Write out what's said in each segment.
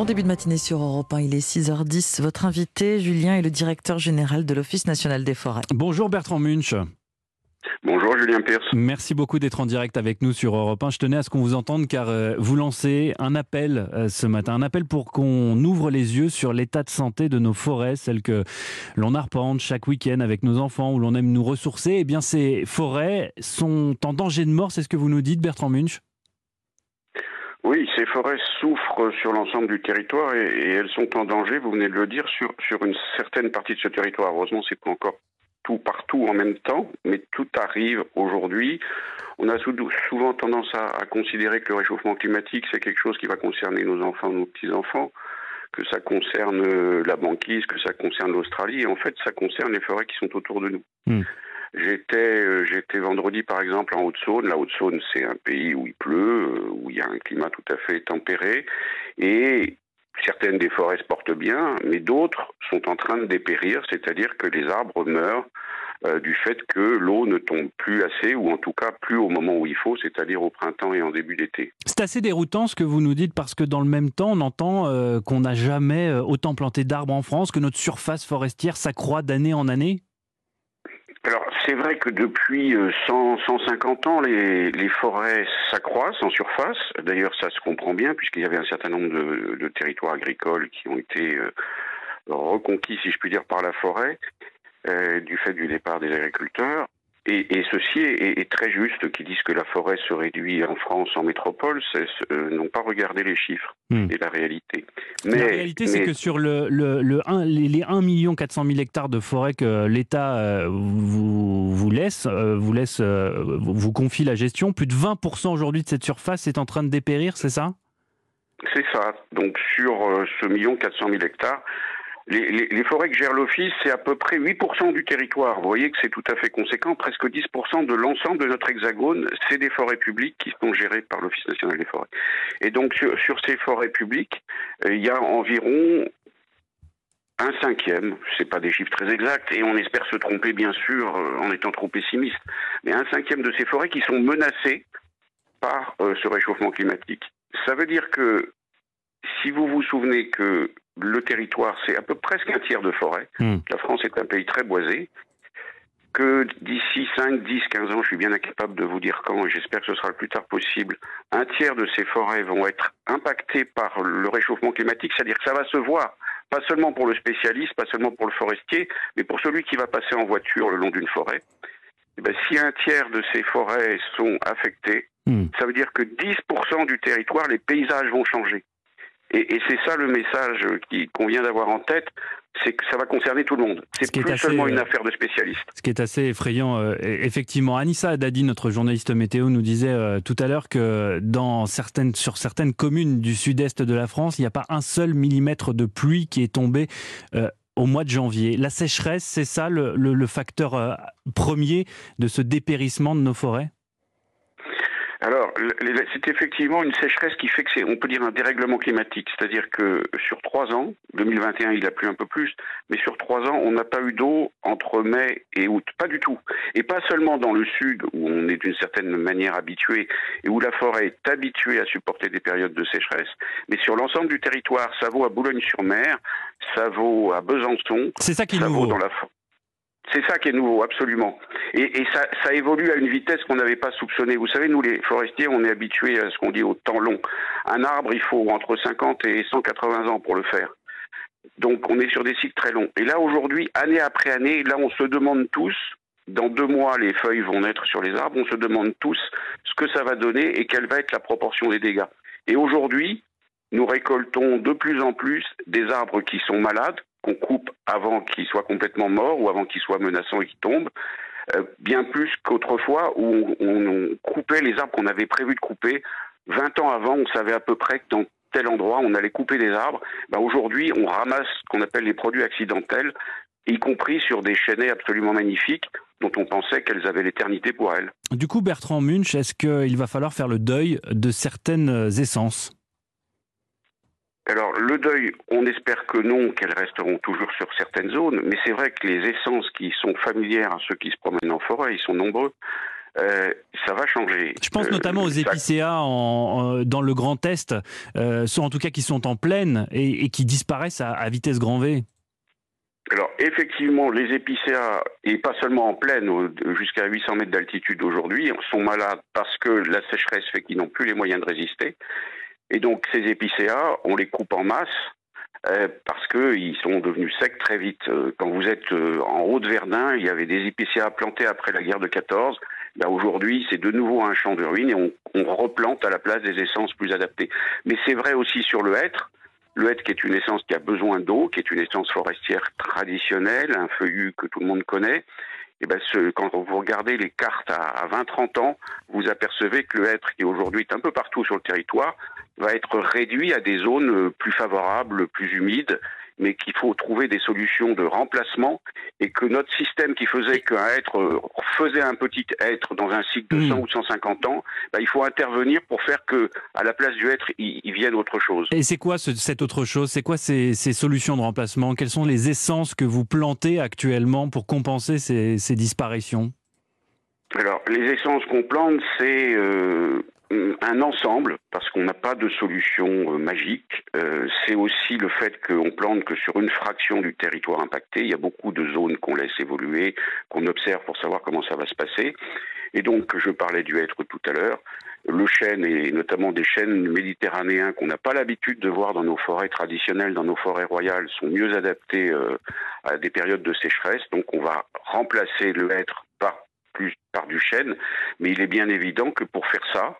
Bon début de matinée sur Europe 1, il est 6h10. Votre invité, Julien, est le directeur général de l'Office national des forêts. Bonjour Bertrand Munch. Bonjour Julien Pierce. Merci beaucoup d'être en direct avec nous sur Europe 1. Je tenais à ce qu'on vous entende car euh, vous lancez un appel euh, ce matin, un appel pour qu'on ouvre les yeux sur l'état de santé de nos forêts, celles que l'on arpente chaque week-end avec nos enfants, où l'on aime nous ressourcer. Eh bien, ces forêts sont en danger de mort, c'est ce que vous nous dites, Bertrand Munch oui, ces forêts souffrent sur l'ensemble du territoire et, et, elles sont en danger, vous venez de le dire, sur, sur une certaine partie de ce territoire. Heureusement, c'est pas encore tout partout en même temps, mais tout arrive aujourd'hui. On a souvent tendance à, à, considérer que le réchauffement climatique, c'est quelque chose qui va concerner nos enfants, nos petits-enfants, que ça concerne la banquise, que ça concerne l'Australie, et en fait, ça concerne les forêts qui sont autour de nous. Mmh. J'étais, j'étais vendredi par exemple en Haute-Saône. La Haute-Saône, c'est un pays où il pleut, euh, où il y a un climat tout à fait tempéré, et certaines des forêts se portent bien, mais d'autres sont en train de dépérir, c'est-à-dire que les arbres meurent euh, du fait que l'eau ne tombe plus assez, ou en tout cas plus au moment où il faut, c'est-à-dire au printemps et en début d'été. C'est assez déroutant ce que vous nous dites, parce que dans le même temps, on entend euh, qu'on n'a jamais autant planté d'arbres en France, que notre surface forestière s'accroît d'année en année alors c'est vrai que depuis 100, 150 ans, les, forêts s'accroissent en surface. D'ailleurs, ça se comprend bien puisqu'il y avait un certain nombre de, de territoires agricoles qui ont été euh, reconquis, si je puis dire, par la forêt euh, du fait du départ des agriculteurs. Et, et ceci est, est, très juste, qui disent que la forêt se réduit en France, en métropole, euh, n'ont pas regardé les chiffres hmm. et la réalité. Mais, la réalité, c'est que sur le, le, le 1, les 1 400 000 hectares de forêt que l'État euh, vous, vous, laisse, euh, vous, laisse euh, vous confie la gestion, plus de 20% aujourd'hui de cette surface est en train de dépérir, c'est ça? C'est ça. Donc sur ce million 400 000 hectares, les, forêts que gère l'Office, c'est à peu près 8% du territoire. Vous voyez que c'est tout à fait conséquent. Presque 10% de l'ensemble de notre hexagone, c'est des forêts publiques qui sont gérées par l'Office national des forêts. Et donc, sur, sur ces forêts publiques, euh, il y a environ un cinquième, c'est pas des chiffres très exacts, et on espère se tromper bien sûr euh, en étant trop pessimiste, mais un cinquième de ces forêts qui sont menacées par euh, ce réchauffement climatique. Ça veut dire que si vous vous souvenez que le territoire, c'est à peu près presque un tiers de forêt. Mmh. La France est un pays très boisé. Que d'ici 5, 10, 15 ans, je suis bien incapable de vous dire quand, et j'espère que ce sera le plus tard possible, un tiers de ces forêts vont être impactées par le réchauffement climatique, c'est-à-dire que ça va se voir, pas seulement pour le spécialiste, pas seulement pour le forestier, mais pour celui qui va passer en voiture le long d'une forêt. Et ben, si un tiers de ces forêts sont affectées, mmh. ça veut dire que 10% du territoire, les paysages vont changer. Et, et c'est ça le message qu'on vient d'avoir en tête, c'est que ça va concerner tout le monde. C'est plus assez, seulement une affaire de spécialistes. Ce qui est assez effrayant, euh, effectivement. Anissa Dadi, notre journaliste météo, nous disait euh, tout à l'heure que dans certaines, sur certaines communes du sud-est de la France, il n'y a pas un seul millimètre de pluie qui est tombé. Euh, au mois de janvier. La sécheresse, c'est ça le, le, le facteur euh, premier de ce dépérissement de nos forêts? Alors, c'est effectivement une sécheresse qui fait que c'est, on peut dire, un dérèglement climatique. C'est-à-dire que sur trois ans, 2021, il a plu un peu plus, mais sur trois ans, on n'a pas eu d'eau entre mai et août. Pas du tout. Et pas seulement dans le sud, où on est d'une certaine manière habitué et où la forêt est habituée à supporter des périodes de sécheresse, mais sur l'ensemble du territoire, ça vaut à Boulogne-sur-Mer, ça vaut à Besançon. C'est ça qui ça nouveau. vaut dans la c'est ça qui est nouveau, absolument. Et, ça, ça, évolue à une vitesse qu'on n'avait pas soupçonnée. Vous savez, nous les forestiers, on est habitués à ce qu'on dit au temps long. Un arbre, il faut entre 50 et 180 ans pour le faire. Donc on est sur des cycles très longs. Et là, aujourd'hui, année après année, là, on se demande tous, dans deux mois, les feuilles vont naître sur les arbres, on se demande tous ce que ça va donner et quelle va être la proportion des dégâts. Et aujourd'hui, nous récoltons de plus en plus des arbres qui sont malades, qu'on coupe avant qu'ils soient complètement morts ou avant qu'ils soient menaçants et qu'ils tombent, bien plus qu'autrefois où on, coupait les arbres qu'on avait prévu de couper. 20 ans avant, on savait à peu près que dans tel endroit, on allait couper des arbres. Ben Aujourd'hui, on ramasse ce qu'on appelle les produits accidentels, y compris sur des chênaies absolument magnifiques dont on pensait qu'elles avaient l'éternité pour elles. Du coup, Bertrand Munch, est-ce qu'il va falloir faire le deuil de certaines essences? Alors le deuil, on espère que non, qu'elles resteront toujours sur certaines zones, mais c'est vrai que les essences qui sont familières à ceux qui se promènent en forêt, ils sont nombreux. euh, ça va changer. Je pense notamment aux épicéas dans le Grand Est, sont en tout cas qui sont en plaine et, qui disparaissent à, vitesse grand V. Alors effectivement, les épicéas, et pas seulement en plaine, jusqu'à 800 mètres d'altitude aujourd'hui, sont malades parce que la sécheresse fait qu'ils n'ont plus les moyens de résister. Et donc ces épicéas, on les coupe en masse euh, parce qu'ils sont devenus secs très vite. Euh, quand vous êtes euh, en Haute-Verdun, il y avait des épicéas plantés après la guerre de 14. Ben aujourd'hui, c'est de nouveau un champ de ruines et on, replante à la place des essences plus adaptées. Mais c'est vrai aussi sur le hêtre. Le hêtre qui est une essence qui a besoin d'eau, qui est une essence forestière traditionnelle, un feuillu que tout le monde connaît. Et ben ce, quand vous regardez les cartes à 20-30 ans, vous apercevez que le hêtre, qui aujourd'hui est un peu partout sur le territoire, va être réduit à des zones plus favorables, plus humides, mais qu'il faut trouver des solutions de remplacement et que notre système qui faisait qu'un être faisait un petit être dans un cycle de 100 hmm. ou 150 ans, bah, il faut intervenir pour faire que à la place du être, il, vienne autre chose. Et c'est quoi cette autre chose? C'est quoi ces, solutions de remplacement? Quelles sont les essences que vous plantez actuellement pour compenser ces, disparitions? Alors, les essences qu'on plante, c'est euh, un ensemble, parce qu'on n'a pas de solution euh, magique. Euh, c'est aussi le fait qu'on plante que sur une fraction du territoire impacté. Il y a beaucoup de zones qu'on laisse évoluer, qu'on observe pour savoir comment ça va se passer. Et donc, je parlais du être tout à l'heure. Le chêne, et notamment des chênes méditerranéens qu'on n'a pas l'habitude de voir dans nos forêts traditionnelles, dans nos forêts royales, sont mieux adaptés euh, à des périodes de sécheresse. Donc, on va remplacer le hêtre par plus par du chêne, mais il est bien évident que pour faire ça,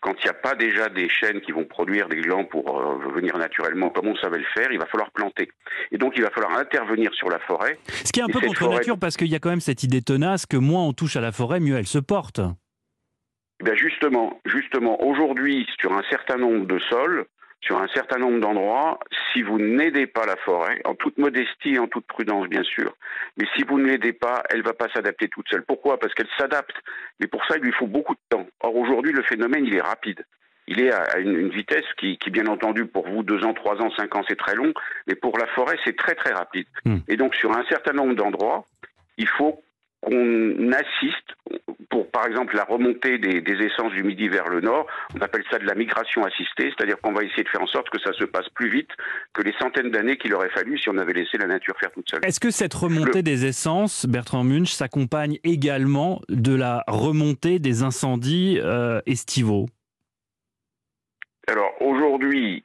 quand il n'y a pas déjà des chênes qui vont produire des glands pour euh, venir naturellement comme on savait le faire, il va falloir planter. Et donc il va falloir intervenir sur la forêt. Ce qui est un peu contre nature parce qu'il y a quand même cette idée tenace que moins on touche à la forêt, mieux elle se porte. Eh justement, justement, aujourd'hui, sur un certain nombre de sols, sur un certain nombre d'endroits, si vous n'aidez pas la forêt, en toute modestie et en toute prudence bien sûr, mais si vous ne l'aidez pas, elle ne va pas s'adapter toute seule. Pourquoi? Parce qu'elle s'adapte, mais pour ça il lui faut beaucoup de temps. Or aujourd'hui le phénomène il est rapide. Il est à une, vitesse qui, qui, bien entendu, pour vous, deux ans, trois ans, cinq ans, c'est très long, mais pour la forêt, c'est très très rapide. Hmm. Et donc, sur un certain nombre d'endroits, il faut qu'on assiste pour, par exemple, la remontée des, essences du Midi vers le nord. On appelle ça de la migration assistée, c'est-à-dire qu'on va essayer de faire en sorte que ça se passe plus vite que les centaines d'années qu'il aurait fallu si on avait laissé la nature faire toute seule. Est-ce que cette remontée des essences, Bertrand Munch, s'accompagne également de la remontée des incendies euh, estivaux? Alors aujourd'hui,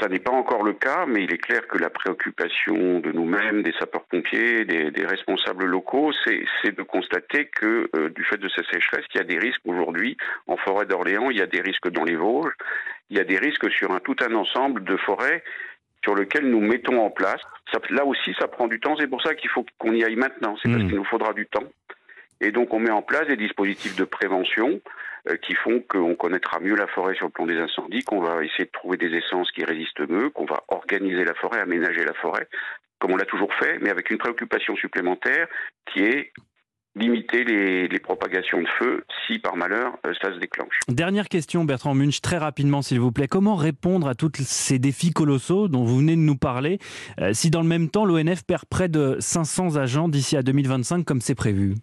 ça n'est pas encore le cas, mais il est clair que la préoccupation de nous-mêmes, des sapeurs-pompiers, des, responsables locaux, c'est de constater que euh, du fait de ces sécheresses, il y a des risques aujourd'hui en forêt d'Orléans, il y a des risques dans les Vosges, il y a des risques sur un, tout un ensemble de forêts sur lesquelles nous mettons en place. là aussi, ça prend du temps, c'est pour ça qu'il faut qu'on y aille maintenant, c'est parce mmh. qu'il nous faudra du temps. Et donc on met en place des dispositifs de prévention qui font qu'on connaîtra mieux la forêt sur le plan des incendies, qu'on va essayer de trouver des essences qui résistent mieux, qu'on va organiser la forêt, aménager la forêt, comme on l'a toujours fait, mais avec une préoccupation supplémentaire qui est limiter les, propagations de feu si par malheur euh, ça se déclenche. Dernière question Bertrand Munch, très rapidement s'il vous plaît. Comment répondre à tous ces défis colossaux dont vous venez de nous parler euh, si dans le même temps l'ONF perd près de 500 agents d'ici à 2025 comme c'est prévu?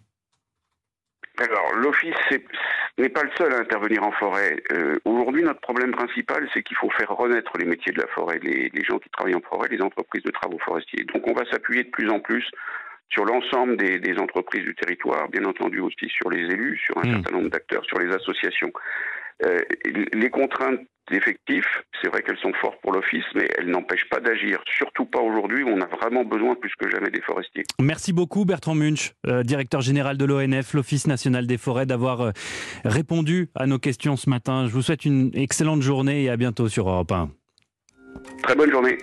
Alors, l'Office n'est pas le seul à intervenir en forêt. Euh, aujourd'hui, notre problème principal, c'est qu'il faut faire renaître les métiers de la forêt, les, gens qui travaillent en forêt, les entreprises de travaux forestiers. Donc, on va s'appuyer de plus en plus sur l'ensemble des, entreprises du territoire, bien entendu aussi sur les élus, sur un mmh. certain nombre d'acteurs, sur les associations. Euh, les contraintes d'effectifs, c'est vrai qu'elles sont fortes pour l'Office, mais elles n'empêchent pas d'agir. Surtout pas aujourd'hui, on a vraiment besoin plus que jamais des forestiers. Merci beaucoup Bertrand Munch, euh, directeur général de l'ONF, l'Office national des forêts, d'avoir euh, répondu à nos questions ce matin. Je vous souhaite une excellente journée et à bientôt sur Europe 1. Très bonne journée.